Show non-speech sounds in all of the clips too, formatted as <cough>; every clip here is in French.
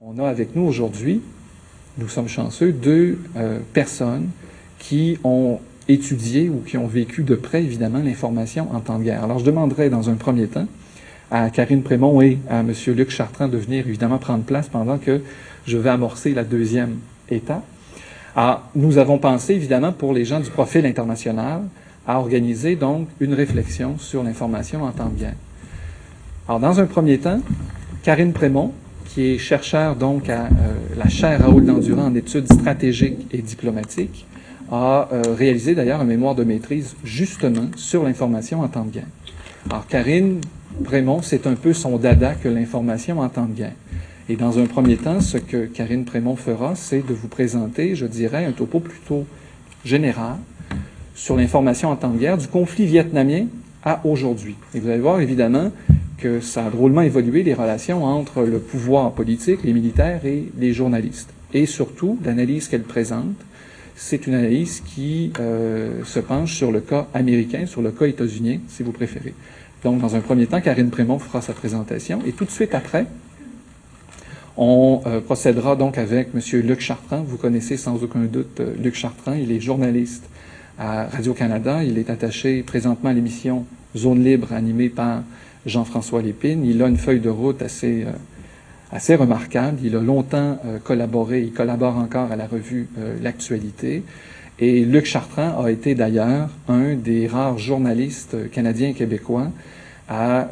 On a avec nous aujourd'hui, nous sommes chanceux, deux euh, personnes qui ont étudié ou qui ont vécu de près, évidemment, l'information en temps de guerre. Alors, je demanderai dans un premier temps à Karine Prémont et à M. Luc Chartrand de venir, évidemment, prendre place pendant que je vais amorcer la deuxième étape. Alors, nous avons pensé, évidemment, pour les gens du profil international, à organiser donc une réflexion sur l'information en temps de guerre. Alors, dans un premier temps, Karine Prémont, qui est chercheur donc à euh, la chaire Raoul Dandurand en études stratégiques et diplomatiques, a euh, réalisé d'ailleurs un mémoire de maîtrise justement sur l'information en temps de guerre. Alors, Karine Prémont, c'est un peu son dada que l'information en temps de guerre. Et dans un premier temps, ce que Karine Prémont fera, c'est de vous présenter, je dirais, un topo plutôt général sur l'information en temps de guerre du conflit vietnamien à aujourd'hui. Et vous allez voir évidemment que ça a drôlement évolué les relations entre le pouvoir politique, les militaires et les journalistes. Et surtout, l'analyse qu'elle présente, c'est une analyse qui euh, se penche sur le cas américain, sur le cas états-unien, si vous préférez. Donc, dans un premier temps, Karine Prémont fera sa présentation. Et tout de suite après, on euh, procédera donc avec M. Luc Chartrand. Vous connaissez sans aucun doute euh, Luc Chartrand. Il est journaliste à Radio-Canada. Il est attaché présentement à l'émission Zone libre animée par Jean-François Lépine. Il a une feuille de route assez, euh, assez remarquable. Il a longtemps euh, collaboré, il collabore encore à la revue euh, L'actualité. Et Luc Chartrand a été d'ailleurs un des rares journalistes canadiens et québécois à,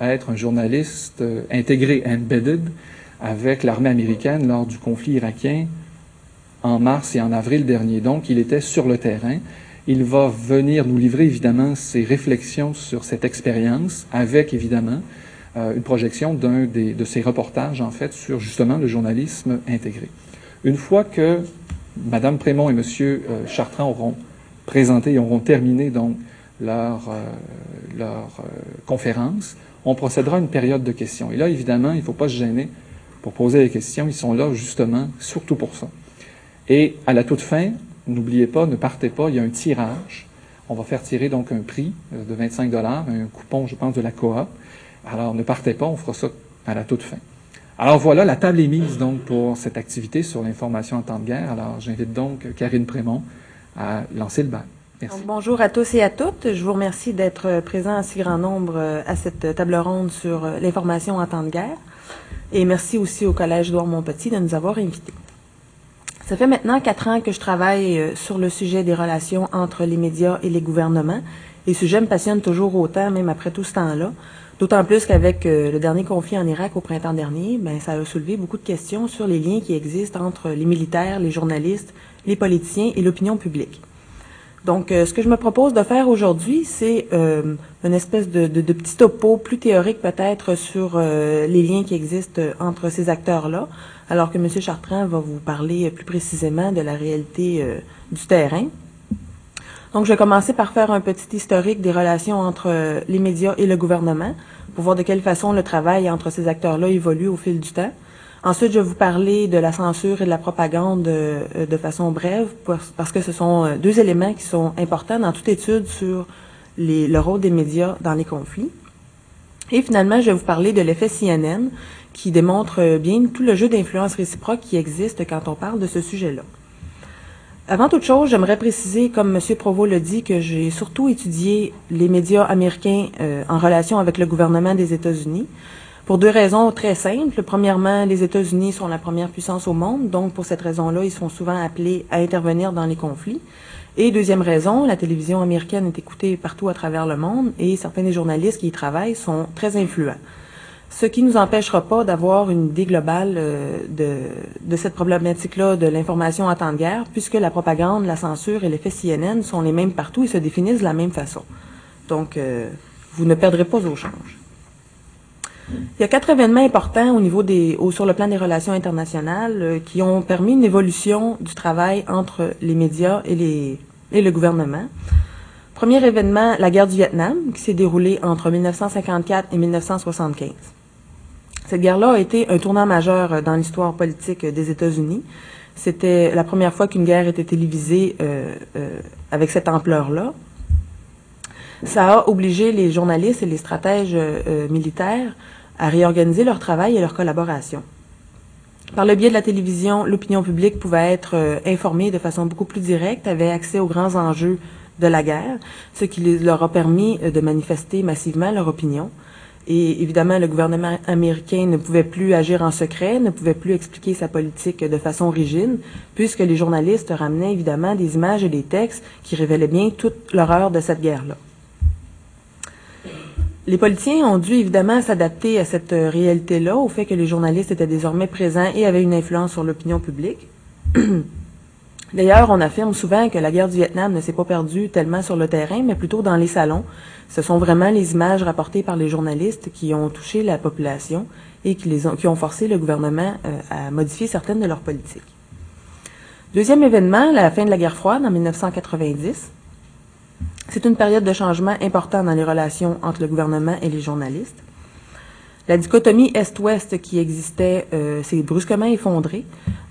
être un journaliste intégré, embedded, avec l'armée américaine lors du conflit irakien en mars et en avril dernier. Donc, il était sur le terrain. Il va venir nous livrer évidemment ses réflexions sur cette expérience avec évidemment euh, une projection d'un de ses reportages en fait sur justement le journalisme intégré. Une fois que Madame Prémont et Monsieur euh, Chartrand auront présenté et auront terminé donc leur, euh, leur conférence, on procédera à une période de questions. Et là, évidemment, il ne faut pas se gêner pour poser les questions. Ils sont là justement surtout pour ça. Et à la toute fin, N'oubliez pas, ne partez pas, il y a un tirage. On va faire tirer donc un prix euh, de 25 dollars, un coupon, je pense, de la coop. Alors, ne partez pas, on fera ça à la toute fin. Alors voilà, la table est mise donc pour cette activité sur l'information en temps de guerre. Alors, j'invite donc Karine Prémont à lancer le bal. Merci. bonjour à tous et à toutes. Je vous remercie d'être présents en si grand nombre euh, à cette table ronde sur euh, l'information en temps de guerre. Et merci aussi au Collège Édouard-Montpetit de nous avoir invités. Ça fait maintenant quatre ans que je travaille euh, sur le sujet des relations entre les médias et les gouvernements. Et ce sujet me passionne toujours autant, même après tout ce temps-là. D'autant plus qu'avec euh, le dernier conflit en Irak au printemps dernier, ben, ça a soulevé beaucoup de questions sur les liens qui existent entre les militaires, les journalistes, les politiciens et l'opinion publique. Donc, euh, ce que je me propose de faire aujourd'hui, c'est une espèce de, petit topo plus théorique peut-être sur les liens qui existent entre ces acteurs-là, alors que M. Chartrand va vous parler plus précisément de la réalité euh, du terrain. Donc, je vais commencer par faire un petit historique des relations entre euh, les médias et le gouvernement, pour voir de quelle façon le travail entre ces acteurs-là évolue au fil du temps. Ensuite, je vais vous parler de la censure et de la propagande euh, de façon brève, parce que ce sont deux éléments qui sont importants dans toute étude sur le rôle des médias dans les conflits. Et finalement, je vais vous parler de l'effet CNN, qui démontre euh, bien tout le jeu d'influence réciproque qui existe quand on parle de ce sujet-là. Avant toute chose, j'aimerais préciser, comme M. Provost le dit, que j'ai surtout étudié les médias américains euh, en relation avec le gouvernement des États-Unis, pour deux raisons très simples. Premièrement, les États-Unis sont la première puissance au monde, donc pour cette raison-là, ils sont souvent appelés à intervenir dans les conflits. Et deuxième raison, la télévision américaine est écoutée partout à travers le monde et certains des journalistes qui y travaillent sont très influents ce qui nous empêchera pas d'avoir une idée globale euh, de, cette problématique-là de l'information en temps de guerre, puisque la propagande, la censure et l'effet CNN sont les mêmes partout et se définissent de la même façon. Donc, euh, vous ne perdrez pas au change. Il y a quatre événements importants au niveau des, sur le plan des relations internationales euh, qui ont permis une évolution du travail entre les médias et, et le gouvernement. Premier événement, la guerre du Vietnam, qui s'est déroulée entre 1954 et 1975. Cette guerre-là a été un tournant majeur dans l'histoire politique des États-Unis. C'était la première fois qu'une guerre était télévisée euh, euh, avec cette ampleur-là. Ça a obligé les journalistes et les stratèges euh, militaires à réorganiser leur travail et leur collaboration. Par le biais de la télévision, l'opinion publique pouvait être euh, informée de façon beaucoup plus directe, avait accès aux grands enjeux de la guerre, ce qui leur a permis euh, de manifester massivement leur opinion. Et évidemment, le gouvernement américain ne pouvait plus agir en secret, ne pouvait plus expliquer sa politique de façon rigide, puisque les journalistes ramenaient évidemment des images et des textes qui révélaient bien toute l'horreur de cette guerre-là. Les politiciens ont dû évidemment s'adapter à cette réalité-là, au fait que les journalistes étaient désormais présents et avaient une influence sur l'opinion publique. <clears throat> D'ailleurs, on affirme souvent que la guerre du Vietnam ne s'est pas perdue tellement sur le terrain, mais plutôt dans les salons. Ce sont vraiment les images rapportées par les journalistes qui ont touché la population et qui, ont forcé le gouvernement euh, à modifier certaines de leurs politiques. Deuxième événement, la fin de la guerre froide en 1990. C'est une période de changement important dans les relations entre le gouvernement et les journalistes. La dichotomie Est-Ouest qui existait euh, s'est brusquement effondrée.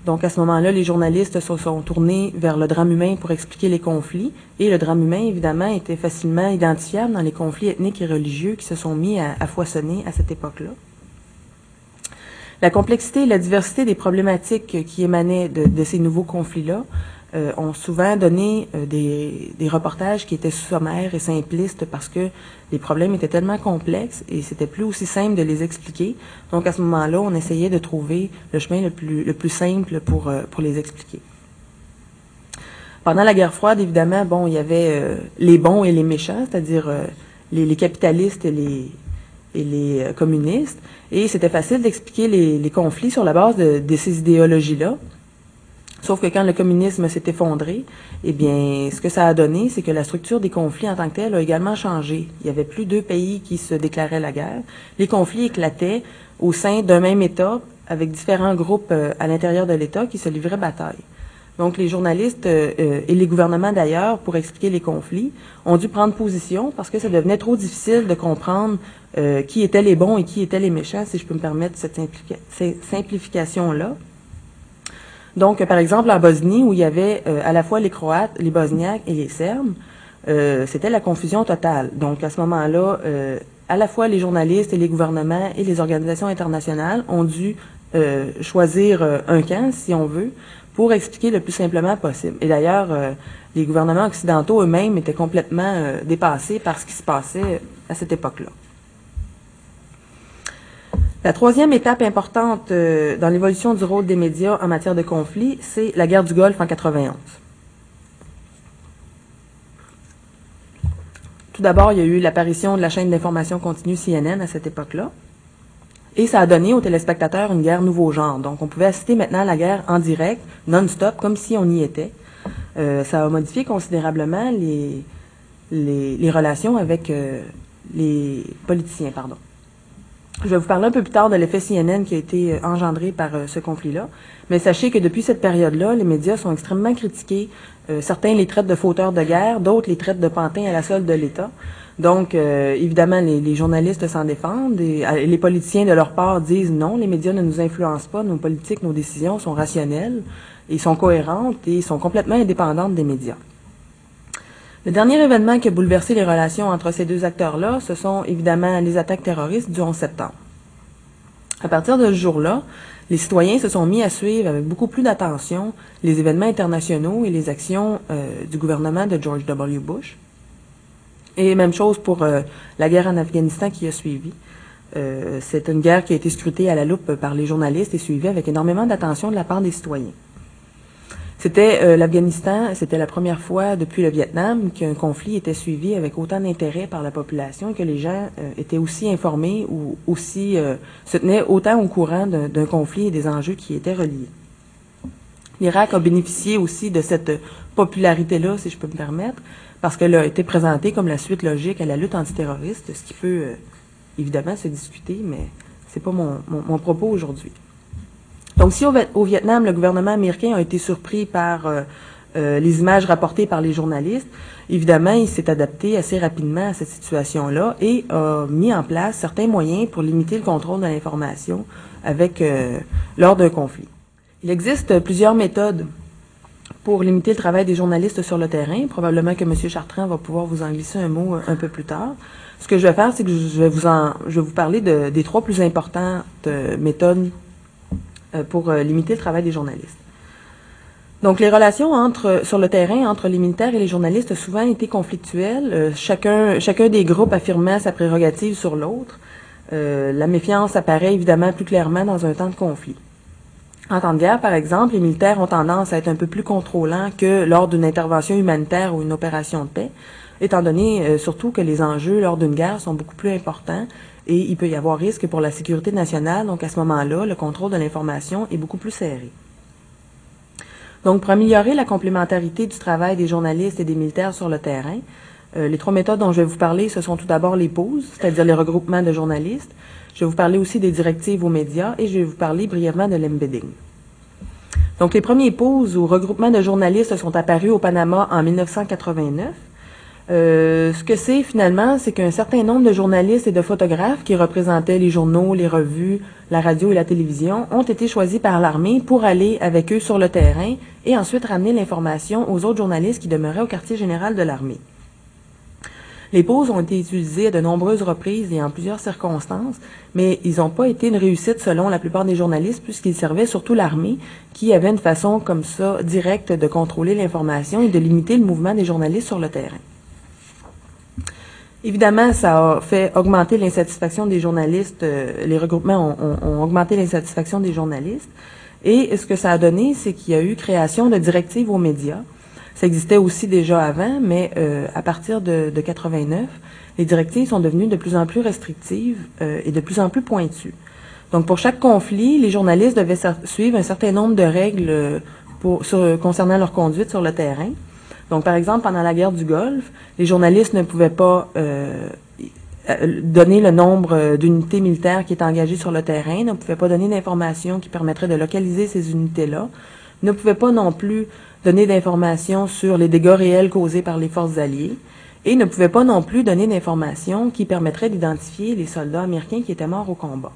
Donc à ce moment-là, les journalistes se sont tournés vers le drame humain pour expliquer les conflits. Et le drame humain, évidemment, était facilement identifiable dans les conflits ethniques et religieux qui se sont mis à, à foisonner à cette époque-là. La complexité et la diversité des problématiques qui émanaient de, de ces nouveaux conflits-là euh, ont souvent donné euh, des, reportages qui étaient sommaires et simplistes parce que les problèmes étaient tellement complexes et c'était plus aussi simple de les expliquer. Donc à ce moment-là, on essayait de trouver le chemin le plus, le plus simple pour, euh, pour les expliquer. Pendant la guerre froide, évidemment, bon, il y avait euh, les bons et les méchants, c'est-à-dire les, capitalistes et les, communistes. Et c'était facile d'expliquer les, conflits sur la base de ces idéologies-là. Sauf que quand le communisme s'est effondré, eh bien, ce que ça a donné, c'est que la structure des conflits en tant que telle a également changé. Il y avait plus deux pays qui se déclaraient la guerre. Les conflits éclataient au sein d'un même État, avec différents groupes euh, à l'intérieur de l'État qui se livraient bataille. Donc, les journalistes euh, euh, et les gouvernements d'ailleurs, pour expliquer les conflits, ont dû prendre position parce que ça devenait trop difficile de comprendre qui étaient les bons et qui étaient les méchants, si je peux me permettre cette simplification-là. Donc, par exemple, en Bosnie, où il y avait euh, à la fois les Croates, les Bosniaques et les Serbes, euh, c'était la confusion totale. Donc, à ce moment-là, euh, à la fois les journalistes et les gouvernements et les organisations internationales ont dû choisir un camp, si on veut, pour expliquer le plus simplement possible. Et d'ailleurs, les gouvernements occidentaux eux-mêmes étaient complètement dépassés par ce qui se passait à cette époque-là. La troisième étape importante euh, dans l'évolution du rôle des médias en matière de conflit, c'est la guerre du Golfe en 91. Tout d'abord, il y a eu l'apparition de la chaîne d'information continue CNN à cette époque-là. Et ça a donné aux téléspectateurs une guerre nouveau genre. Donc, on pouvait assister maintenant la guerre en direct, non-stop, comme si on y était. Euh, ça a modifié considérablement les relations avec euh, les politiciens, pardon. Je vais vous parler un peu plus tard de l'effet CNN qui a été euh, engendré par euh, ce conflit-là. Mais sachez que depuis cette période-là, les médias sont extrêmement critiqués. Euh, certains les traitent de fauteurs de guerre, d'autres les traitent de pantins à la solde de l'État. Donc, euh, évidemment, les, les journalistes s'en défendent et euh, les politiciens, de leur part, disent non, les médias ne nous influencent pas, nos politiques, nos décisions sont rationnelles et sont cohérentes et sont complètement indépendantes des médias. Le dernier événement qui a bouleversé les relations entre ces deux acteurs-là, ce sont évidemment les attaques terroristes du 11 septembre. À partir de ce jour-là, les citoyens se sont mis à suivre avec beaucoup plus d'attention les événements internationaux et les actions euh, du gouvernement de George W. Bush. Et même chose pour euh, la guerre en Afghanistan qui a suivi. Euh, c'est une guerre qui a été scrutée à la loupe par les journalistes et suivie avec énormément d'attention de la part des citoyens. C'était euh, l'Afghanistan, c'était la première fois depuis le Vietnam qu'un conflit était suivi avec autant d'intérêt par la population et que les gens euh, étaient aussi informés ou aussi euh, se tenaient autant au courant d'un conflit et des enjeux qui étaient reliés. L'Irak a bénéficié aussi de cette popularité-là, si je peux me permettre, parce qu'elle a été présentée comme la suite logique à la lutte antiterroriste, ce qui peut évidemment se discuter, mais c'est pas mon, mon, mon propos aujourd'hui. Donc, si au, Viet- au Vietnam, le gouvernement américain a été surpris par euh, euh, les images rapportées par les journalistes, évidemment, il s'est adapté assez rapidement à cette situation-là et a mis en place certains moyens pour limiter le contrôle de l'information avec euh, lors d'un conflit. Il existe plusieurs méthodes pour limiter le travail des journalistes sur le terrain. Probablement que M. Chartrand va pouvoir vous en glisser un mot un peu plus tard. Ce que je vais faire, c'est que je vais vous en, parler de- des trois plus importantes méthodes pour euh, limiter le travail des journalistes. Donc, les relations sur le terrain entre les militaires et les journalistes ont souvent été conflictuelles. Euh, chacun, des groupes affirmait sa prérogative sur l'autre. Euh, la méfiance apparaît évidemment plus clairement dans un temps de conflit. En temps de guerre, par exemple, les militaires ont tendance à être un peu plus contrôlants que lors d'une intervention humanitaire ou une opération de paix, étant donné euh, surtout que les enjeux lors d'une guerre sont beaucoup plus importants et il peut y avoir risque pour la sécurité nationale. Donc, à ce moment-là, le contrôle de l'information est beaucoup plus serré. Donc, pour améliorer la complémentarité du travail des journalistes et des militaires sur le terrain, euh, les trois méthodes dont je vais vous parler, ce sont tout d'abord les pauses, c'est-à-dire les regroupements de journalistes. Je vais vous parler aussi des directives aux médias et je vais vous parler brièvement de l'embedding. Donc, les premiers pauses ou regroupements de journalistes sont apparus au Panama en 1989. Euh, ce que c'est finalement, c'est qu'un certain nombre de journalistes et de photographes qui représentaient les journaux, les revues, la radio et la télévision ont été choisis par l'armée pour aller avec eux sur le terrain et ensuite ramener l'information aux autres journalistes qui demeuraient au quartier général de l'armée. Les pauses ont été utilisées à de nombreuses reprises et en plusieurs circonstances, mais ils n'ont pas été une réussite selon la plupart des journalistes puisqu'ils servaient surtout l'armée qui avait une façon comme ça directe de contrôler l'information et de limiter le mouvement des journalistes sur le terrain. Évidemment, ça a fait augmenter l'insatisfaction des journalistes. euh, les regroupements ont, augmenté l'insatisfaction des journalistes. Et ce que ça a donné, c'est qu'il y a eu création de directives aux médias. Ça existait aussi déjà avant, mais euh, à partir de, de 89, les directives sont devenues de plus en plus restrictives euh, et de plus en plus pointues. Donc, pour chaque conflit, les journalistes devaient suivre un certain nombre de règles concernant leur conduite sur le terrain. Donc, par exemple, pendant la guerre du Golfe, les journalistes ne pouvaient pas euh, euh, donner le nombre euh, d'unités militaires qui étaient engagées sur le terrain, ne pouvaient pas donner d'informations qui permettraient de localiser ces unités-là, ne pouvaient pas non plus donner d'informations sur les dégâts réels causés par les forces alliées, et ne pouvaient pas non plus donner d'informations qui permettraient d'identifier les soldats américains qui étaient morts au combat.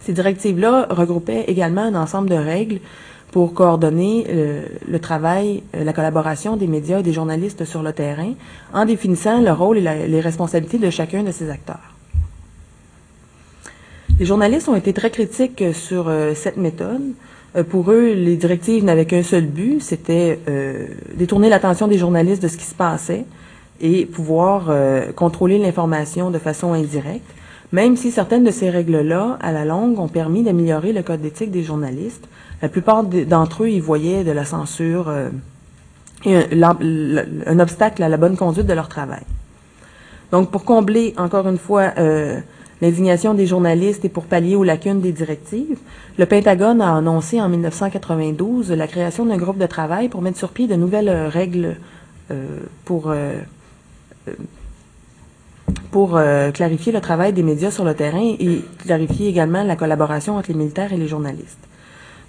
Ces directives-là regroupaient également un ensemble de règles pour coordonner euh, le travail, euh, la collaboration des médias et des journalistes sur le terrain, en définissant le rôle et les responsabilités de chacun de ces acteurs. Les journalistes ont été très critiques sur euh, cette méthode. Pour eux, les directives n'avaient qu'un seul but, c'était détourner l'attention des journalistes de ce qui se passait et pouvoir contrôler l'information de façon indirecte, même si certaines de ces règles-là, à la longue, ont permis d'améliorer le code d'éthique des journalistes. La plupart de- d'entre eux y voyaient de la censure euh, et un, obstacle à la bonne conduite de leur travail. Donc, pour combler, encore une fois, euh, l'indignation des journalistes et pour pallier aux lacunes des directives, le Pentagone a annoncé en 1992 la création d'un groupe de travail pour mettre sur pied de nouvelles euh, règles pour, pour clarifier le travail des médias sur le terrain et clarifier également la collaboration entre les militaires et les journalistes.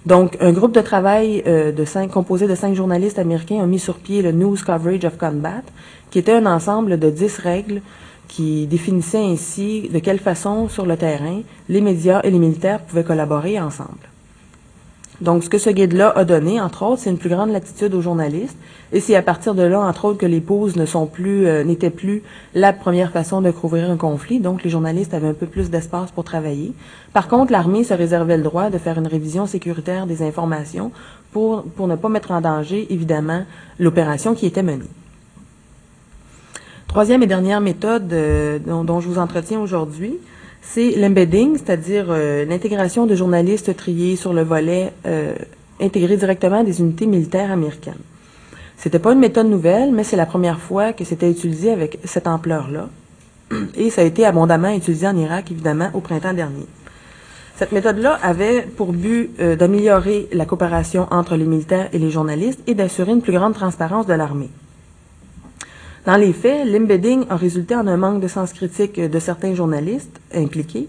Donc, un groupe de travail euh, composé de cinq journalistes américains a mis sur pied le News Coverage of Combat, qui était un ensemble de dix règles qui définissaient ainsi de quelle façon, sur le terrain, les médias et les militaires pouvaient collaborer ensemble. Donc, ce que ce guide-là a donné, entre autres, c'est une plus grande latitude aux journalistes. Et c'est à partir de là, entre autres, que les pauses ne sont plus, euh, n'étaient plus la première façon de couvrir un conflit. Donc, les journalistes avaient un peu plus d'espace pour travailler. Par contre, l'armée se réservait le droit de faire une révision sécuritaire des informations pour, pour ne pas mettre en danger, évidemment, l'opération qui était menée. Troisième et dernière méthode euh, dont, dont je vous entretiens aujourd'hui, c'est l'embedding, c'est-à-dire euh, l'intégration de journalistes triés sur le volet euh, intégré directement des unités militaires américaines. C'était pas une méthode nouvelle, mais c'est la première fois que c'était utilisé avec cette ampleur-là. Et ça a été abondamment utilisé en Irak, évidemment, au printemps dernier. Cette méthode-là avait pour but euh, d'améliorer la coopération entre les militaires et les journalistes et d'assurer une plus grande transparence de l'armée. Dans les faits, l'embedding a résulté en un manque de sens critique de certains journalistes impliqués,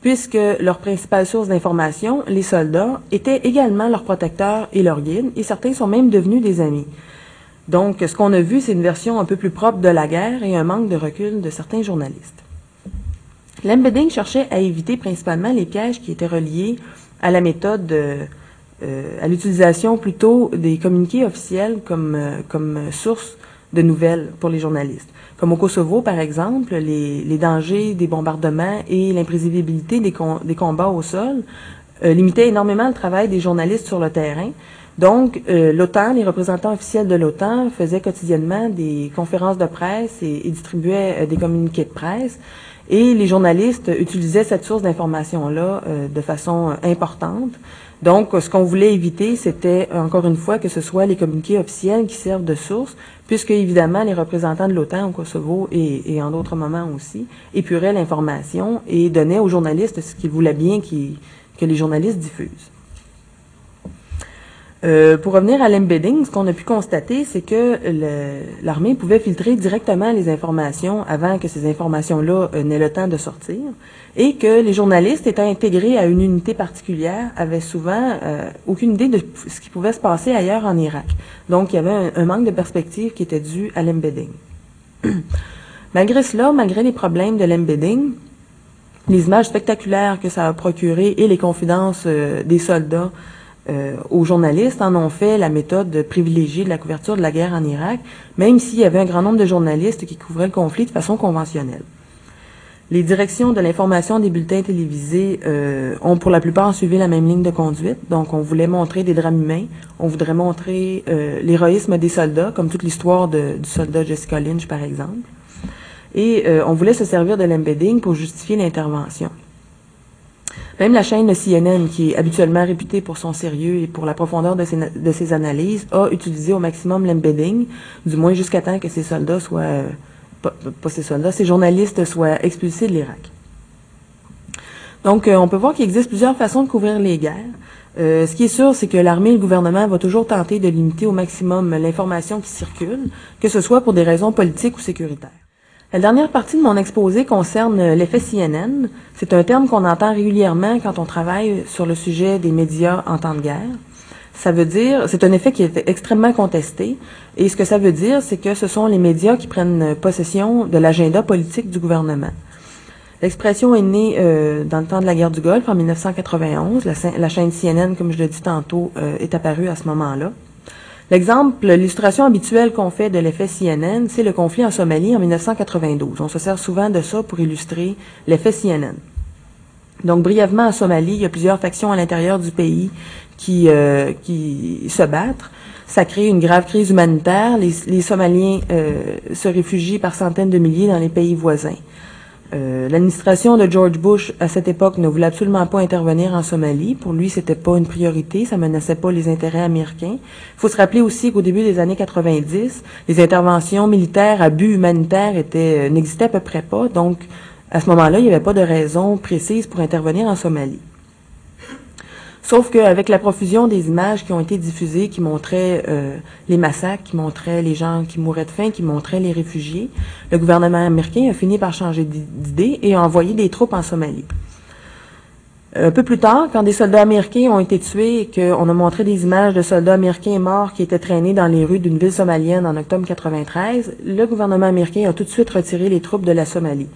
puisque leur principale source d'information, les soldats, étaient également leurs protecteurs et leurs guides, et certains sont même devenus des amis. Donc, ce qu'on a vu, c'est une version un peu plus propre de la guerre et un manque de recul de certains journalistes. L'embedding cherchait à éviter principalement les pièges qui étaient reliés à la méthode, euh, à l'utilisation plutôt des communiqués officiels comme, euh, comme source de nouvelles pour les journalistes. Comme au Kosovo, par exemple, les, les dangers des bombardements et l'imprévisibilité des, des combats au sol euh, limitait énormément le travail des journalistes sur le terrain. Donc, euh, l'OTAN, les représentants officiels de l'OTAN faisaient quotidiennement des conférences de presse et, distribuaient euh, des communiqués de presse. Et les journalistes utilisaient cette source d'information-là de façon importante. Donc, ce qu'on voulait éviter, c'était, encore une fois, que ce soit les communiqués officiels qui servent de source, puisque, évidemment, les représentants de l'OTAN au Kosovo et, et en d'autres moments aussi épuraient l'information et donnaient aux journalistes ce qu'ils voulaient bien que les journalistes diffusent. Euh, pour revenir à l'embedding, ce qu'on a pu constater, c'est que l'armée pouvait filtrer directement les informations avant que ces informations-là euh, n'aient le temps de sortir, et que les journalistes étant intégrés à une unité particulière avaient souvent euh, aucune idée de ce qui pouvait se passer ailleurs en Irak. Donc, il y avait un, un manque de perspective qui était dû à l'embedding. <clears throat> malgré cela, malgré les problèmes de l'embedding, les images spectaculaires que ça a procuré et les confidences des soldats euh, aux journalistes en ont fait la méthode privilégiée de la couverture de la guerre en Irak, même s'il y avait un grand nombre de journalistes qui couvraient le conflit de façon conventionnelle. Les directions de l'information des bulletins télévisés euh, ont pour la plupart suivi la même ligne de conduite. Donc, on voulait montrer des drames humains, on voudrait montrer euh, l'héroïsme des soldats, comme toute l'histoire du soldat Jessica Lynch, par exemple. Et euh, on voulait se servir de l'embedding pour justifier l'intervention. Même la chaîne CNN, qui est habituellement réputée pour son sérieux et pour la profondeur de ses, analyses, a utilisé au maximum l'embedding, du moins jusqu'à temps que ses soldats soient, euh, pas, pas ses soldats, ses journalistes soient expulsés de l'Irak. Donc, euh, on peut voir qu'il existe plusieurs façons de couvrir les guerres. Euh, ce qui est sûr, c'est que l'armée et le gouvernement vont toujours tenter de limiter au maximum l'information qui circule, que ce soit pour des raisons politiques ou sécuritaires. La dernière partie de mon exposé concerne euh, l'effet CNN. C'est un terme qu'on entend régulièrement quand on travaille sur le sujet des médias en temps de guerre. Ça veut dire, c'est un effet qui est extrêmement contesté. Et ce que ça veut dire, c'est que ce sont les médias qui prennent possession de l'agenda politique du gouvernement. L'expression est née euh, dans le temps de la guerre du Golfe en 1991. La, cha- la chaîne CNN, comme je l'ai dit tantôt, euh, est apparue à ce moment-là. L'exemple, l'illustration habituelle qu'on fait de l'effet CNN, c'est le conflit en Somalie en 1992. On se sert souvent de ça pour illustrer l'effet CNN. Donc, brièvement, en Somalie, il y a plusieurs factions à l'intérieur du pays qui, euh, qui se battent. Ça crée une grave crise humanitaire. Les, Somaliens euh, se réfugient par centaines de milliers dans les pays voisins. Euh, L'administration de George Bush, à cette époque, ne voulait absolument pas intervenir en Somalie. Pour lui, c'était pas une priorité, ça menaçait pas les intérêts américains. Il faut se rappeler aussi qu'au début des années 90, les interventions militaires à but humanitaire euh, n'existaient à peu près pas. Donc, à ce moment-là, il n'y avait pas de raison précise pour intervenir en Somalie. Sauf qu'avec la profusion des images qui ont été diffusées, qui montraient euh, les massacres, qui montraient les gens qui mouraient de faim, qui montraient les réfugiés, le gouvernement américain a fini par changer d'idée et a envoyé des troupes en Somalie. Un peu plus tard, quand des soldats américains ont été tués et qu'on a montré des images de soldats américains morts qui étaient traînés dans les rues d'une ville somalienne en octobre 93, le gouvernement américain a tout de suite retiré les troupes de la Somalie.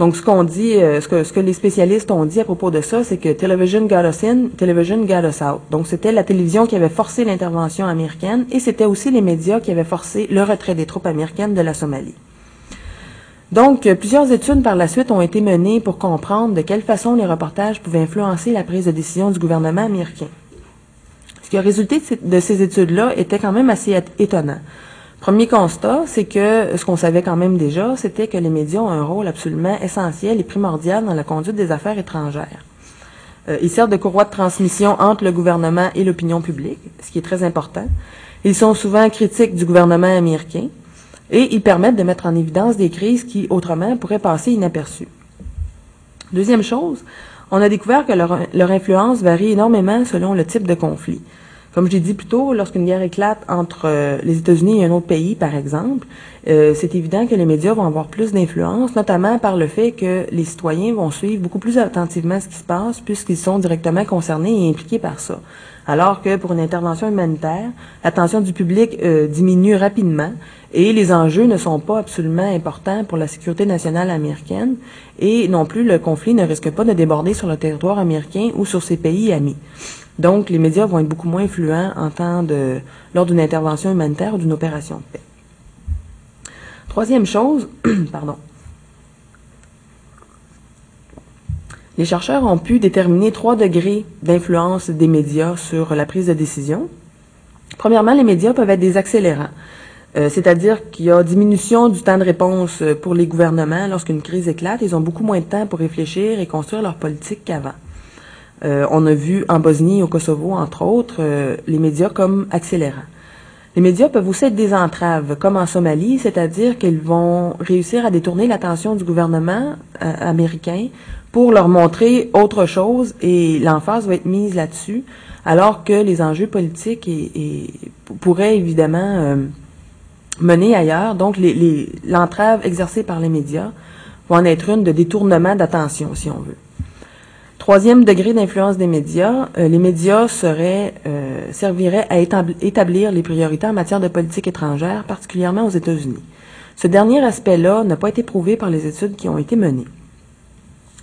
Donc, ce qu'on dit, euh, ce, que, ce que les spécialistes ont dit à propos de ça, c'est que television got us in, television got us out. Donc, c'était la télévision qui avait forcé l'intervention américaine et c'était aussi les médias qui avaient forcé le retrait des troupes américaines de la Somalie. Donc, euh, plusieurs études par la suite ont été menées pour comprendre de quelle façon les reportages pouvaient influencer la prise de décision du gouvernement américain. Ce qui a résulté de ces, de ces études-là était quand même assez étonnant. Premier constat, c'est que ce qu'on savait quand même déjà, c'était que les médias ont un rôle absolument essentiel et primordial dans la conduite des affaires étrangères. Euh, ils servent de courroie de transmission entre le gouvernement et l'opinion publique, ce qui est très important. Ils sont souvent critiques du gouvernement américain et ils permettent de mettre en évidence des crises qui, autrement, pourraient passer inaperçues. Deuxième chose, on a découvert que leur, leur influence varie énormément selon le type de conflit. Comme je l'ai dit plus tôt, lorsqu'une guerre éclate entre euh, les États-Unis et un autre pays, par exemple, euh, c'est évident que les médias vont avoir plus d'influence, notamment par le fait que les citoyens vont suivre beaucoup plus attentivement ce qui se passe puisqu'ils sont directement concernés et impliqués par ça. Alors que pour une intervention humanitaire, l'attention du public euh, diminue rapidement et les enjeux ne sont pas absolument importants pour la sécurité nationale américaine et non plus le conflit ne risque pas de déborder sur le territoire américain ou sur ses pays amis. Donc, les médias vont être beaucoup moins influents lors d'une intervention humanitaire ou d'une opération de paix. Troisième chose, <clears throat> pardon. Les chercheurs ont pu déterminer trois degrés d'influence des médias sur la prise de décision. Premièrement, les médias peuvent être des accélérants. Euh, c'est-à-dire qu'il y a diminution du temps de réponse pour les gouvernements lorsqu'une crise éclate. Ils ont beaucoup moins de temps pour réfléchir et construire leur politique qu'avant. Euh, on a vu en Bosnie, au Kosovo, entre autres, les médias comme accélérants. Les médias peuvent aussi être des entraves, comme en Somalie, c'est-à-dire qu'ils vont réussir à détourner l'attention du gouvernement américain pour leur montrer autre chose et l'emphase va être mise là-dessus, alors que les enjeux politiques pourraient évidemment menée ailleurs. Donc, l'entrave exercée par les médias va en être une de détournement d'attention, si on veut. Troisième degré d'influence des médias, euh, les médias seraient, euh, serviraient à établir les priorités en matière de politique étrangère, particulièrement aux États-Unis. Ce dernier aspect-là n'a pas été prouvé par les études qui ont été menées.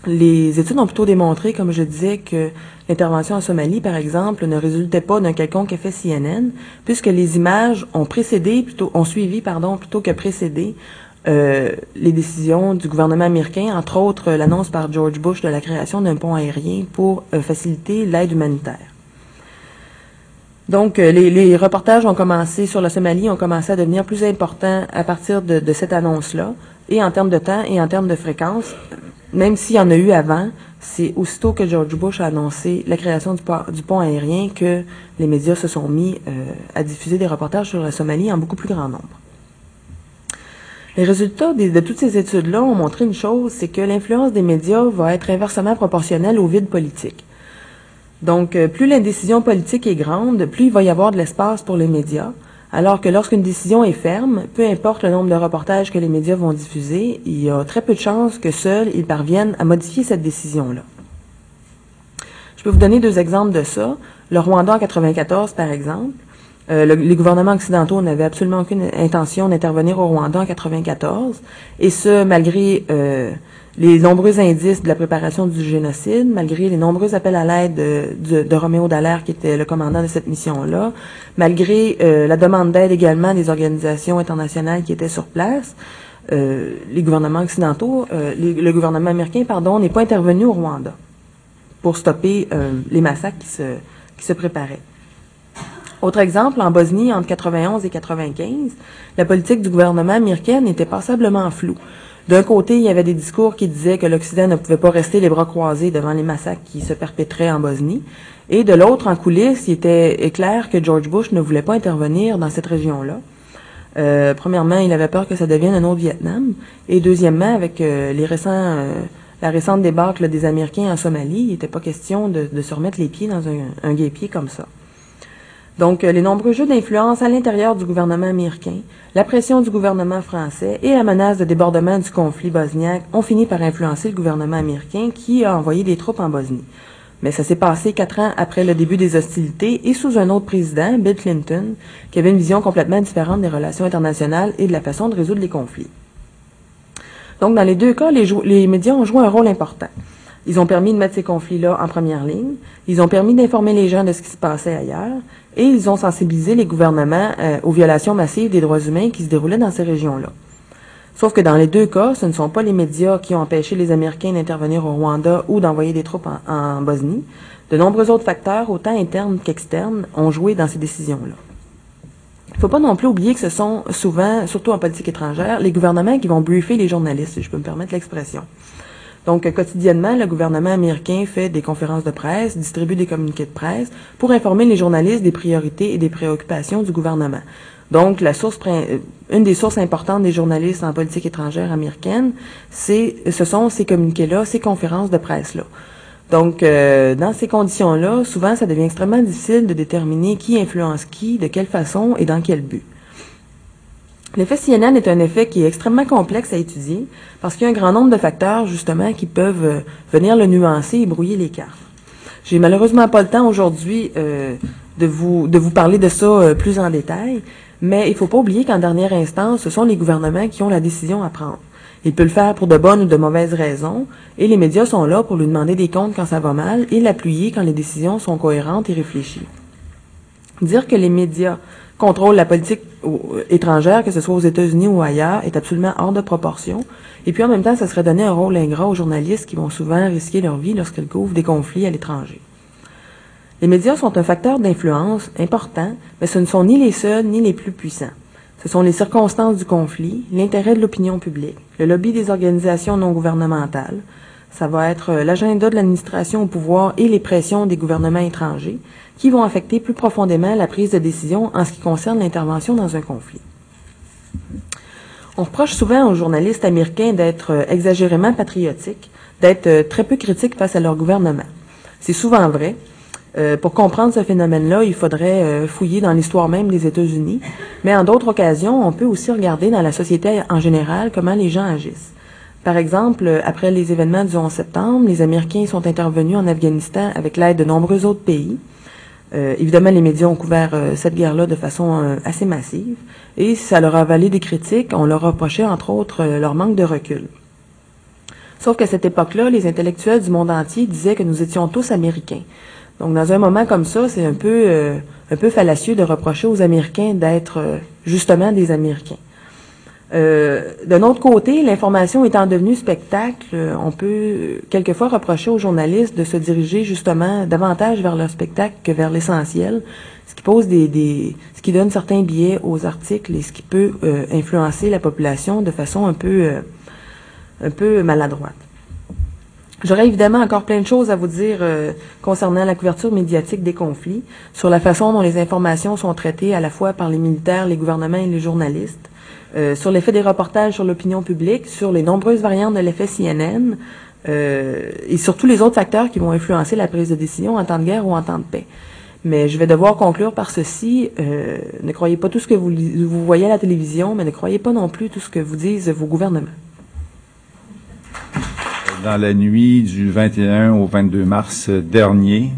Les études ont plutôt démontré, comme je disais, que l'intervention en Somalie, par exemple, ne résultait pas d'un quelconque effet CNN, puisque les images ont précédé, plutôt, ont suivi, pardon, plutôt que précédé euh, les décisions du gouvernement américain, entre autres l'annonce par George Bush de la création d'un pont aérien pour euh, faciliter l'aide humanitaire. Donc, euh, les, reportages ont commencé sur la Somalie, ont commencé à devenir plus importants à partir de, cette annonce-là, et en termes de temps et en termes de fréquence même s'il y en a eu avant, c'est aussitôt que George Bush a annoncé la création du, pont aérien que les médias se sont mis à diffuser des reportages sur la Somalie en beaucoup plus grand nombre. Les résultats de, toutes ces études-là ont montré une chose, c'est que l'influence des médias va être inversement proportionnelle au vide politique. Donc, euh, plus l'indécision politique est grande, plus il va y avoir de l'espace pour les médias, alors que lorsqu'une décision est ferme, peu importe le nombre de reportages que les médias vont diffuser, il y a très peu de chances que seuls ils parviennent à modifier cette décision-là. Je peux vous donner deux exemples de ça. Le Rwanda en 94, par exemple. Euh, les gouvernements occidentaux n'avaient absolument aucune intention d'intervenir au Rwanda en 94, et ce, malgré euh, les nombreux indices de la préparation du génocide, malgré les nombreux appels à l'aide de, Roméo Dallaire, qui était le commandant de cette mission-là, malgré euh, la demande d'aide également des organisations internationales qui étaient sur place, les gouvernements occidentaux, le gouvernement américain, pardon, n'est pas intervenu au Rwanda pour stopper les massacres qui se préparaient. Autre exemple, en Bosnie, entre 91 et 95, la politique du gouvernement américain était passablement floue. D'un côté, il y avait des discours qui disaient que l'Occident ne pouvait pas rester les bras croisés devant les massacres qui se perpétraient en Bosnie. Et de l'autre, en coulisses, il était clair que George Bush ne voulait pas intervenir dans cette région-là. Euh, premièrement, il avait peur que ça devienne un autre Vietnam. Et deuxièmement, avec euh, euh, la récente débâcle des Américains en Somalie, il n'était pas question de, se remettre les pieds dans un, un guépier comme ça. Donc, euh, les nombreux jeux d'influence à l'intérieur du gouvernement américain, la pression du gouvernement français et la menace de débordement du conflit bosniaque ont fini par influencer le gouvernement américain qui a envoyé des troupes en Bosnie. Mais ça s'est passé quatre ans après le début des hostilités et sous un autre président, Bill Clinton, qui avait une vision complètement différente des relations internationales et de la façon de résoudre les conflits. Donc, dans les deux cas, les, les médias ont joué un rôle important. Ils ont permis de mettre ces conflits-là en première ligne. Ils ont permis d'informer les gens de ce qui se passait ailleurs. Et ils ont sensibilisé les gouvernements euh, aux violations massives des droits humains qui se déroulaient dans ces régions-là. Sauf que dans les deux cas, ce ne sont pas les médias qui ont empêché les Américains d'intervenir au Rwanda ou d'envoyer des troupes en, Bosnie. De nombreux autres facteurs, autant internes qu'externes, ont joué dans ces décisions-là. Il ne faut pas non plus oublier que ce sont souvent, surtout en politique étrangère, les gouvernements qui vont briefer les journalistes, si je peux me permettre l'expression. Donc, quotidiennement, le gouvernement américain fait des conférences de presse, distribue des communiqués de presse pour informer les journalistes des priorités et des préoccupations du gouvernement. Donc, la source, euh, une des sources importantes des journalistes en politique étrangère américaine, c'est, ce sont ces communiqués-là, ces conférences de presse-là. Donc, euh, dans ces conditions-là, souvent, ça devient extrêmement difficile de déterminer qui influence qui, de quelle façon et dans quel but. L'effet CNN est un effet qui est extrêmement complexe à étudier parce qu'il y a un grand nombre de facteurs, justement, qui peuvent euh, venir le nuancer et brouiller les cartes. J'ai malheureusement pas le temps aujourd'hui euh, de, vous, de vous parler de ça euh, plus en détail, mais il ne faut pas oublier qu'en dernière instance, ce sont les gouvernements qui ont la décision à prendre. Ils peuvent le faire pour de bonnes ou de mauvaises raisons, et les médias sont là pour lui demander des comptes quand ça va mal et l'appuyer quand les décisions sont cohérentes et réfléchies. Dire que les médias contrôle la politique étrangère, que ce soit aux États-Unis ou ailleurs, est absolument hors de proportion. Et puis en même temps, ça serait donner un rôle ingrat aux journalistes qui vont souvent risquer leur vie lorsqu'ils couvrent des conflits à l'étranger. Les médias sont un facteur d'influence important, mais ce ne sont ni les seuls ni les plus puissants. Ce sont les circonstances du conflit, l'intérêt de l'opinion publique, le lobby des organisations non gouvernementales. Ça va être euh, l'agenda de l'administration au pouvoir et les pressions des gouvernements étrangers qui vont affecter plus profondément la prise de décision en ce qui concerne l'intervention dans un conflit. On reproche souvent aux journalistes américains d'être euh, exagérément patriotiques, d'être euh, très peu critiques face à leur gouvernement. C'est souvent vrai, pour comprendre ce phénomène-là, il faudrait fouiller dans l'histoire même des États-Unis, mais en d'autres occasions, on peut aussi regarder dans la société en général comment les gens agissent. Par exemple, euh, après les événements du 11 septembre, les Américains sont intervenus en Afghanistan avec l'aide de nombreux autres pays. évidemment, les médias ont couvert cette guerre-là de façon assez massive, et ça leur a valu des critiques. On leur reprochait, entre autres, leur manque de recul. Sauf qu'à cette époque-là, les intellectuels du monde entier disaient que nous étions tous Américains. Donc, dans un moment comme ça, c'est un peu, euh, un peu fallacieux de reprocher aux Américains d'être euh, justement des Américains. Euh, D'un autre côté, l'information étant devenue spectacle, on peut quelquefois reprocher aux journalistes de se diriger justement davantage vers leur spectacle que vers l'essentiel, ce qui pose des, ce qui donne certains biais aux articles et ce qui peut influencer la population de façon un peu, un peu maladroite. J'aurais évidemment encore plein de choses à vous dire euh, concernant la couverture médiatique des conflits, sur la façon dont les informations sont traitées à la fois par les militaires, les gouvernements et les journalistes, euh, sur l'effet des reportages sur l'opinion publique, sur les nombreuses variantes de l'effet CNN, euh, et sur tous les autres facteurs qui vont influencer la prise de décision en temps de guerre ou en temps de paix. Mais je vais devoir conclure par ceci. ne croyez pas tout ce que vous, vous voyez à la télévision, mais ne croyez pas non plus tout ce que vous disent vos gouvernements dans la nuit du 21 au 22 mars dernier.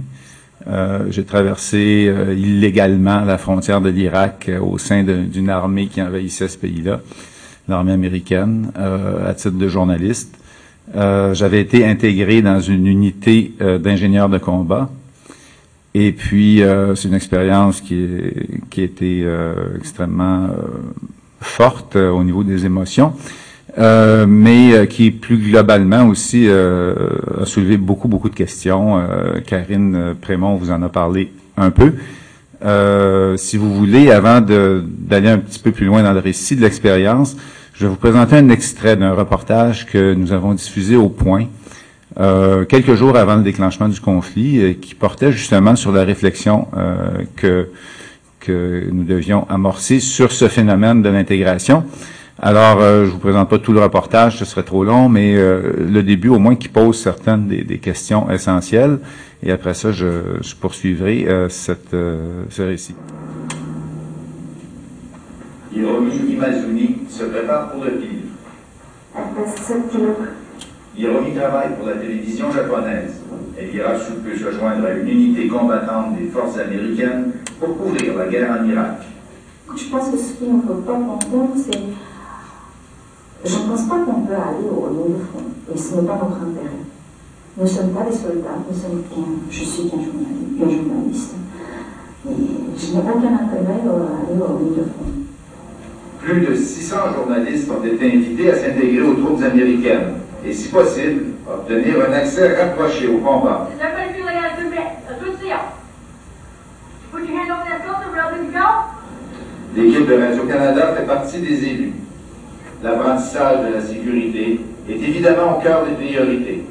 Euh, j'ai traversé euh, illégalement la frontière de l'Irak euh, au sein d'une armée qui envahissait ce pays-là, l'armée américaine, à titre de journaliste. J'avais été intégré dans une unité d'ingénieurs de combat. Et puis, c'est une expérience qui, qui a été extrêmement forte au niveau des émotions. Euh, mais euh, qui plus globalement aussi euh, a soulevé beaucoup, beaucoup de questions. Karine Prémont vous en a parlé un peu. si vous voulez, avant d'aller un petit peu plus loin dans le récit de l'expérience, je vais vous présenter un extrait d'un reportage que nous avons diffusé au point quelques jours avant le déclenchement du conflit, qui portait justement sur la réflexion que, que nous devions amorcer sur ce phénomène de l'intégration. Alors, euh, je vous présente pas tout le reportage, ce serait trop long, mais euh, le début, au moins, qui pose certaines des, des questions essentielles. Et après ça, je, je poursuivrai euh, cette, euh, ce récit. Hiromi Imazuni se prépare pour le pire. Hiromi travaille pour la télévision japonaise. Elle ira sous peu se joindre à une unité combattante des forces américaines pour couvrir la guerre en Irak. Je pense que ce qu'il ne faut pas comprendre, c'est je ne pense pas qu'on peut aller au lieu de front, et ce n'est pas notre intérêt. Nous ne sommes pas des soldats, nous sommes qu'un, je suis qu'un journaliste, et je n'ai aucun intérêt à aller au lieu de front. Plus de 600 journalistes ont été invités à s'intégrer aux troupes américaines, et si possible, obtenir un accès rapproché au combat. L'équipe de Radio-Canada fait partie des élus l'apprentissage de la sécurité est évidemment au cœur des priorités.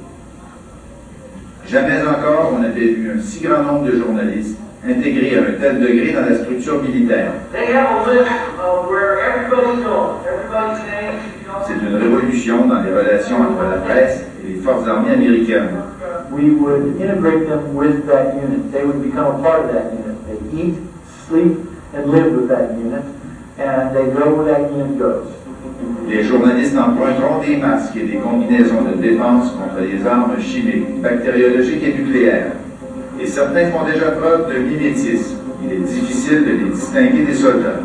Jamais encore on n'avait vu un si grand nombre de journalistes intégrés à un tel degré dans la structure militaire. C'est une révolution dans les relations entre la presse et les forces armées américaines. We would integrate them with that unit. They would become a part of that unit. They eat, sleep, and live with that unit, and they go where that unit goes. Les journalistes emprunteront des masques et des combinaisons de défense contre les armes chimiques, bactériologiques et nucléaires. Et certains font déjà preuve de mimétisme. Il est difficile de les distinguer des soldats.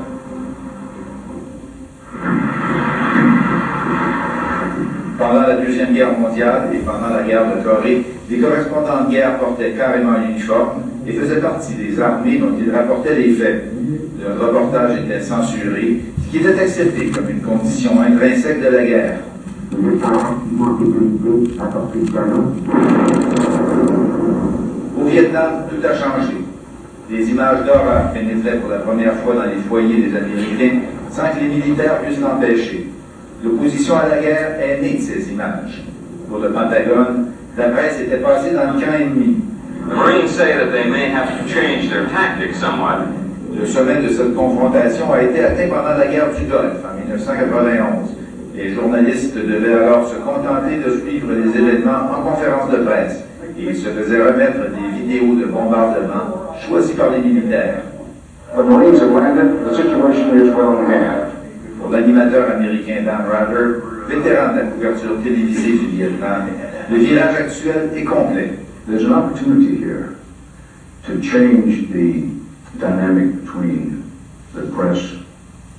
Pendant la Deuxième Guerre mondiale et pendant la guerre de Corée, les correspondants de guerre portaient carrément l'uniforme et faisait partie des armées dont il rapportait les faits. Le reportage était censuré, ce qui était accepté comme une condition intrinsèque de la guerre. Au Vietnam, tout a changé. Des images d'horreur pénétraient pour la première fois dans les foyers des Américains sans que les militaires puissent l'empêcher. L'opposition à la guerre est née de ces images. Pour le Pentagone, la presse était passée dans le camp ennemi. The Marines say that they may have to change their tactics somewhat. Le sommet de cette confrontation a été atteint pendant la guerre du Golfe en 1991. Les journalistes devaient alors se contenter de suivre les événements en conférence de presse et ils se faisaient remettre des vidéos de bombardement choisies par les militaires. Pour l'animateur américain Dan Rather, vétéran de la couverture télévisée du Vietnam, le virage actuel est complet. There's an opportunity here to change the dynamic between the press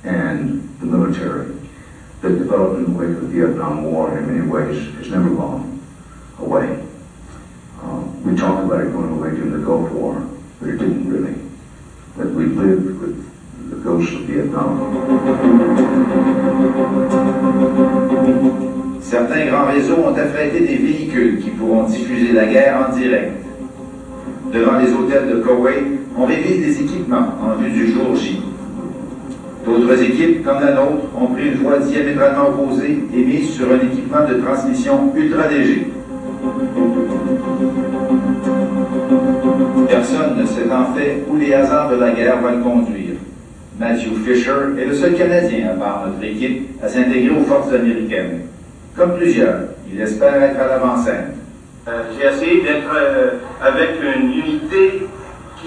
and the military that developed in the wake of the Vietnam War in many ways has never gone away. Um, we talked about it going away during the Gulf War, but it didn't really. That we lived with the ghosts of Vietnam. Certains grands réseaux ont affrété des véhicules qui pourront diffuser la guerre en direct. Devant les hôtels de Koweït, on révise des équipements en vue du jour J. D'autres équipes, comme la nôtre, ont pris une voie diamétralement opposée et mise sur un équipement de transmission ultra léger. Personne ne sait en fait où les hasards de la guerre vont le conduire. Matthew Fisher est le seul Canadien, à part notre équipe, à s'intégrer aux forces américaines. Comme plusieurs, il espère être à l'avant-scène. Euh, J'ai essayé d'être euh, avec une unité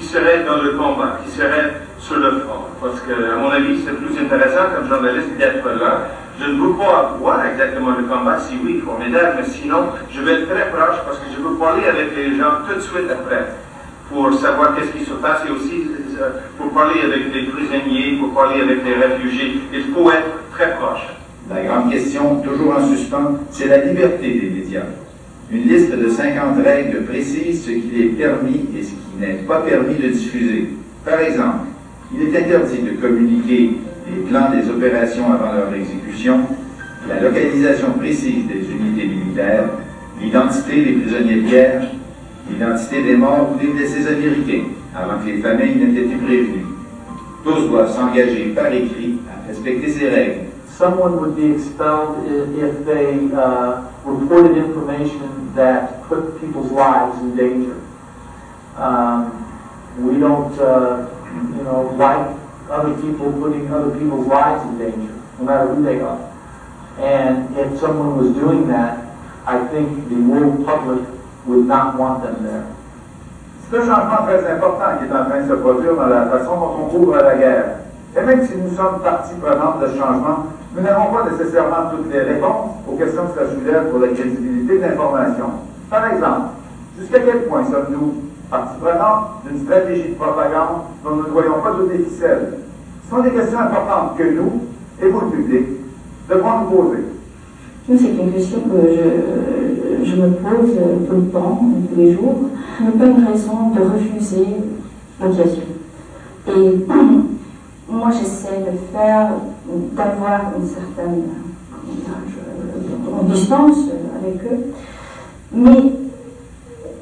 qui serait dans le combat, qui serait sur le front. Parce que, à mon avis, c'est plus intéressant comme journaliste d'être là. Je ne veux pas voir exactement le combat, si oui, formidable, mais sinon, je vais être très proche parce que je veux parler avec les gens tout de suite après pour savoir qu'est-ce qui se passe et aussi euh, pour parler avec les prisonniers, pour parler avec les réfugiés. Il faut être très proche. La grande question, toujours en suspens, c'est la liberté des médias. Une liste de 50 règles précise ce qu'il est permis et ce qui n'est pas permis de diffuser. Par exemple, il est interdit de communiquer les plans des opérations avant leur exécution, la localisation précise des unités militaires, l'identité des prisonniers de guerre, l'identité des morts ou des blessés américains, avant que les familles n'aient été prévenues. Tous doivent s'engager par écrit à respecter ces règles. Someone would be expelled if they uh, reported information that put people's lives in danger. We don't, you know, like other people putting other people's lives in danger, no matter who they are. And if someone was doing that, I think the world public would not want them there. C'est un changement très important qui est en train de se produire dans la façon dont on couvre la guerre. Et même si nous sommes partie prenante de ce changement, nous n'avons pas nécessairement toutes les réponses aux questions que ça soulève pour la crédibilité de l'information. Par exemple, jusqu'à quel point sommes-nous partie prenante d'une stratégie de propagande dont nous ne voyons pas toutes les ficelles? Ce sont des questions importantes que nous, et vous le public, devrons nous poser. C'est une question que je, me pose tout le temps, tous les jours. Je n'ai pas une raison de refuser l'aviation. Et <clears throat> moi, j'essaie de faire, d'avoir une certaine euh, distance avec eux. Mais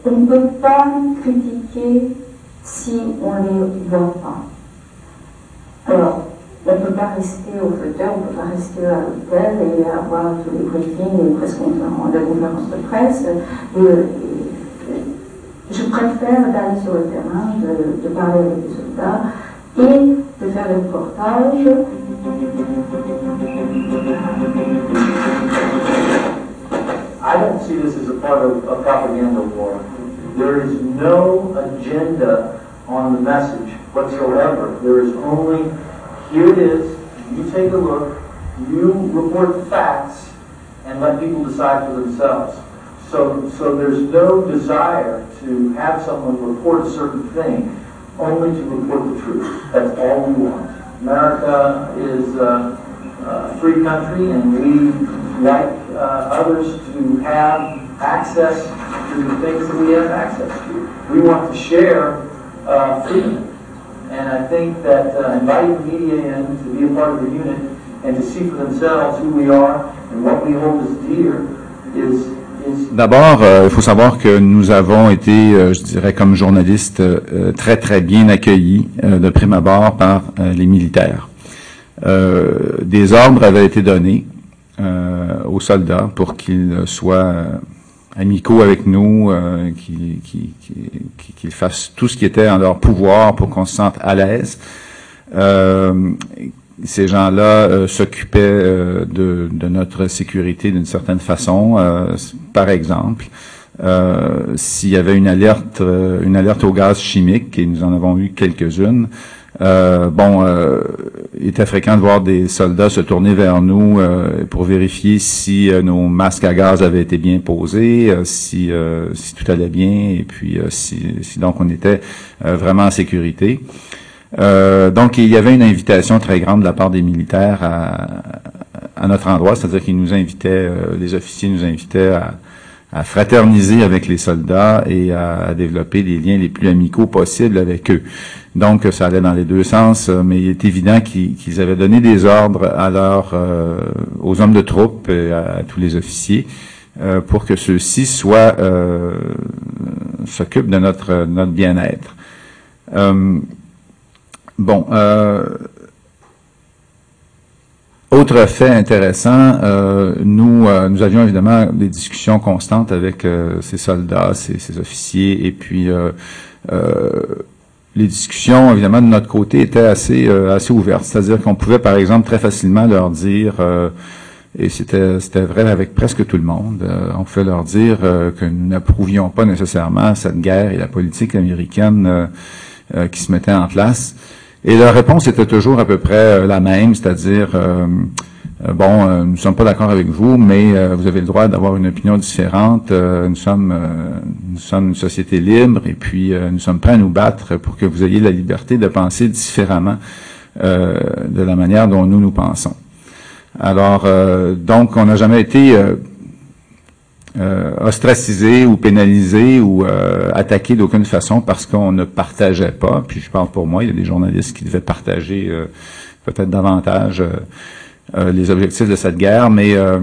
on ne peut pas critiquer si on ne les voit pas. Alors, on ne peut pas rester au fauteuil, on ne peut pas rester à l'hôtel et avoir tous les briefings, les presse conférences, les conférences de presse. Et, et, je préfère d'aller sur le terrain, de, de parler avec les soldats et de faire des reportages. I don't see this as a part of a propaganda war. There is no agenda on the message whatsoever. There is only, here it is, you take a look, you report the facts, and let people decide for themselves. So, so there's no desire to have someone report a certain thing, only to report the truth. That's all we want. America is a free country, and we like uh, others to have access to the things that we have access to. We want to share uh, freedom. And I think that uh, inviting the media in to be a part of the unit and to see for themselves who we are and what we hold as dear D'abord, euh, il faut savoir que nous avons été, euh, je dirais, comme journalistes, euh, très très bien accueillis de prime abord par les militaires. Des ordres avaient été donnés euh, aux soldats pour qu'ils soient euh, amicaux avec nous, euh, qu'ils fassent tout ce qui était en leur pouvoir pour qu'on se sente à l'aise. Ces gens-là s'occupaient de, de notre sécurité d'une certaine façon. Par exemple, s'il y avait une alerte, une alerte au gaz chimique, et nous en avons eu quelques-unes, bon, euh, il était fréquent de voir des soldats se tourner vers nous euh, pour vérifier si euh, nos masques à gaz avaient été bien posés, euh, si, euh, si tout allait bien, et puis euh, si, si donc on était euh, vraiment en sécurité. Euh, donc, il y avait une invitation très grande de la part des militaires à, à notre endroit, c'est-à-dire qu'ils nous invitaient, euh, les officiers nous invitaient à, à fraterniser avec les soldats et à, développer des liens les plus amicaux possibles avec eux. Donc, ça allait dans les deux sens, euh, mais il est évident qu'ils avaient donné des ordres à euh, aux hommes de troupe et à, tous les officiers euh, pour que ceux-ci soient euh, s'occupent de notre, notre bien-être. Euh, Bon, euh, autre fait intéressant, euh, nous, euh, nous avions évidemment des discussions constantes avec euh, ces soldats, ces, ces officiers, et puis euh, euh, les discussions, évidemment, de notre côté étaient assez, euh, assez ouvertes. C'est-à-dire qu'on pouvait, par exemple, très facilement leur dire, et c'était c'était vrai avec presque tout le monde, on pouvait leur dire que nous n'approuvions pas nécessairement cette guerre et la politique américaine qui se mettait en place. Et leur réponse était toujours à peu près euh, la même, c'est-à-dire, euh, euh, bon, nous ne sommes pas d'accord avec vous, mais vous avez le droit d'avoir une opinion différente. Nous sommes, nous sommes une société libre, et puis nous sommes prêts à nous battre pour que vous ayez la liberté de penser différemment de la manière dont nous nous pensons. Alors, donc, on n'a jamais été euh, ostracisé ou pénalisé ou euh, attaqué d'aucune façon parce qu'on ne partageait pas. Puis je parle pour moi, il y a des journalistes qui devaient partager euh, peut-être davantage euh, euh, les objectifs de cette guerre, mais euh,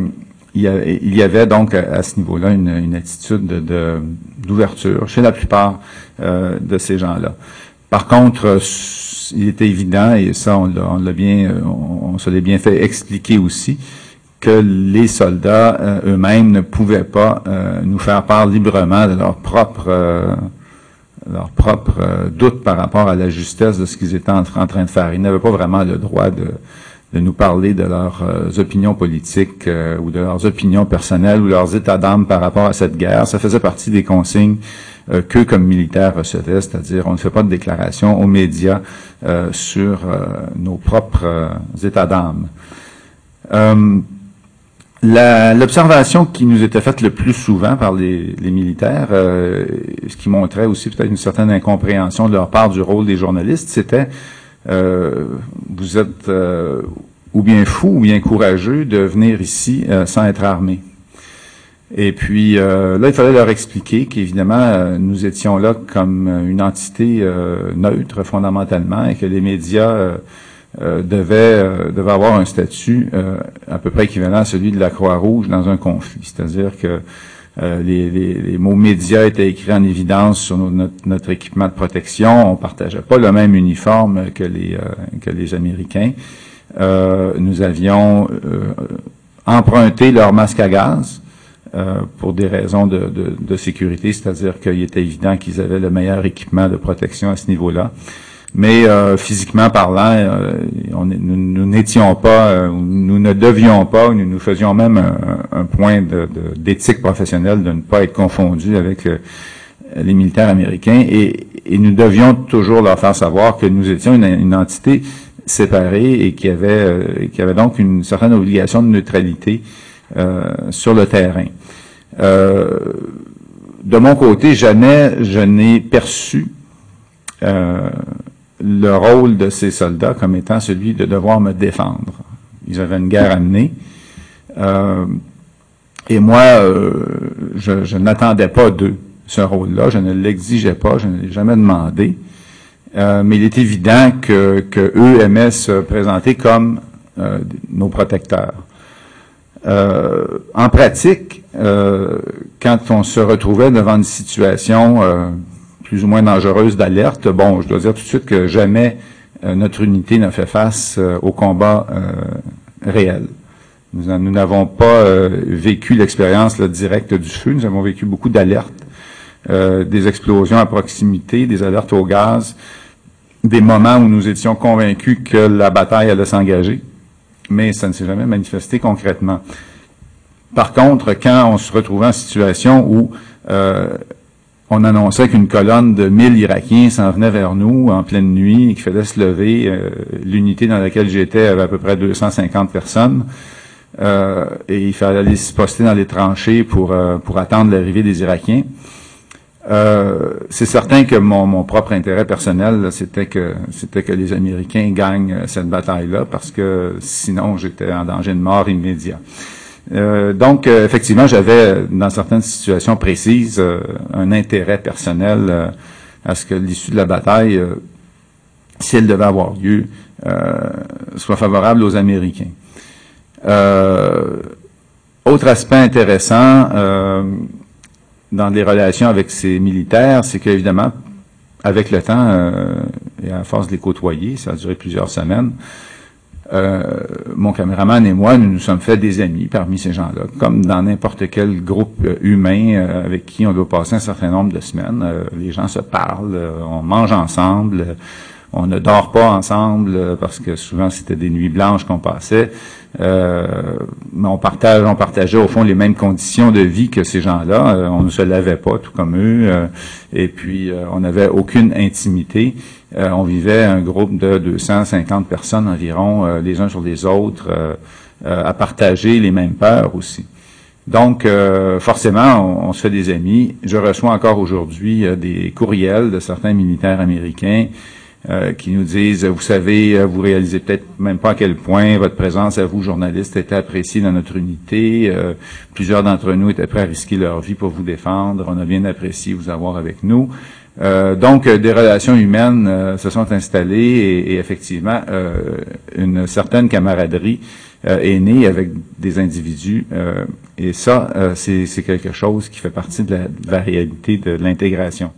il, y il y avait donc à, ce niveau-là une, une attitude de- de- d'ouverture chez la plupart de ces gens-là. Par contre, il était évident, et ça on l'a bien, on, on se l'est bien fait expliquer aussi, que les soldats euh, eux-mêmes ne pouvaient pas euh, nous faire part librement de leur propre euh, leur propre euh, doute par rapport à la justesse de ce qu'ils étaient en, tra- en train de faire. Ils n'avaient pas vraiment le droit de, de nous parler de leurs euh, opinions politiques ou de leurs opinions personnelles ou leurs états d'âme par rapport à cette guerre. Ça faisait partie des consignes qu'eux, comme militaires, recevaient, c'est-à-dire on ne fait pas de déclaration aux médias sur nos propres états d'âme. L'observation qui nous était faite le plus souvent par les, les militaires, euh, ce qui montrait aussi peut-être une certaine incompréhension de leur part du rôle des journalistes, c'était euh, vous êtes euh, ou bien fou ou bien courageux de venir ici euh, sans être armé. Et puis euh, là, il fallait leur expliquer qu'évidemment, euh, nous étions là comme une entité neutre fondamentalement et que les médias euh, devaient, euh, devaient avoir un statut euh, à peu près équivalent à celui de la Croix-Rouge dans un conflit. C'est-à-dire que euh, les, les- les mots médias étaient écrits en évidence sur notre, notre équipement de protection. On partageait pas le même uniforme que les, euh, que les Américains. Euh, nous avions emprunté leur masque à gaz euh, pour des raisons de, de- de sécurité, c'est-à-dire qu'il était évident qu'ils avaient le meilleur équipement de protection à ce niveau-là. Mais euh, physiquement parlant, euh, on nous nous n'étions pas, euh, nous ne devions pas, nous nous faisions même un, un point de- de- d'éthique professionnelle de ne pas être confondus avec les militaires américains et, et nous devions toujours leur faire savoir que nous étions une, une entité séparée et qui avait, euh, qui avait donc une certaine obligation de neutralité euh, sur le terrain. Euh, de mon côté, jamais je n'ai perçu le rôle de ces soldats comme étant celui de devoir me défendre. Ils avaient une guerre à mener. Euh, et moi, euh, je, je n'attendais pas d'eux ce rôle-là. Je ne l'exigeais pas. Je ne l'ai jamais demandé. Euh, mais il est évident que, que eux aimaient se présenter comme euh, nos protecteurs. Euh, en pratique, quand on se retrouvait devant une situation plus ou moins dangereuse d'alerte, bon, je dois dire tout de suite que jamais euh, notre unité n'a fait face euh, au combat euh, réel. Nous n'avons pas vécu l'expérience directe du feu, nous avons vécu beaucoup d'alertes, des explosions à proximité, des alertes au gaz, des moments où nous étions convaincus que la bataille allait s'engager, mais ça ne s'est jamais manifesté concrètement. Par contre, quand on se retrouvait en situation où euh, on annonçait qu'une colonne de 1000 Irakiens s'en venait vers nous en pleine nuit et qu'il fallait se lever, euh, l'unité dans laquelle j'étais avait à peu près 250 personnes, euh, et il fallait aller se poster dans les tranchées pour, euh, pour attendre l'arrivée des Irakiens. C'est certain que mon, mon propre intérêt personnel, c'était que c'était que les Américains gagnent cette bataille-là, parce que sinon j'étais en danger de mort immédiat. Euh, donc, euh, effectivement, j'avais, euh, dans certaines situations précises, euh, un intérêt personnel euh, à ce que l'issue de la bataille, si elle devait avoir lieu, soit favorable aux Américains. Autre aspect intéressant dans les relations avec ces militaires, c'est qu'évidemment, avec le temps et à force de les côtoyer, ça a duré plusieurs semaines, euh, mon caméraman et moi, nous nous sommes fait des amis parmi ces gens-là, comme dans n'importe quel groupe euh, humain euh, avec qui on doit passer un certain nombre de semaines. Les gens se parlent, on mange ensemble, on ne dort pas ensemble parce que souvent c'était des nuits blanches qu'on passait. Euh, mais on partage, on partageait au fond les mêmes conditions de vie que ces gens-là. Euh, on ne se lavait pas tout comme eux, euh, et puis on n'avait aucune intimité. On vivait un groupe de 250 personnes environ, les uns sur les autres, à partager les mêmes peurs aussi. Donc, forcément, on, se fait des amis. Je reçois encore aujourd'hui des courriels de certains militaires américains euh, qui nous disent, vous savez, euh, vous réalisez peut-être même pas à quel point votre présence à vous, journalistes, était appréciée dans notre unité. Euh, plusieurs d'entre nous étaient prêts à risquer leur vie pour vous défendre. On a bien apprécié vous avoir avec nous. Euh, donc, euh, des relations humaines se sont installées et, et effectivement, une certaine camaraderie est née avec des individus. et ça, c'est c'est quelque chose qui fait partie de la, de la réalité de l'intégration.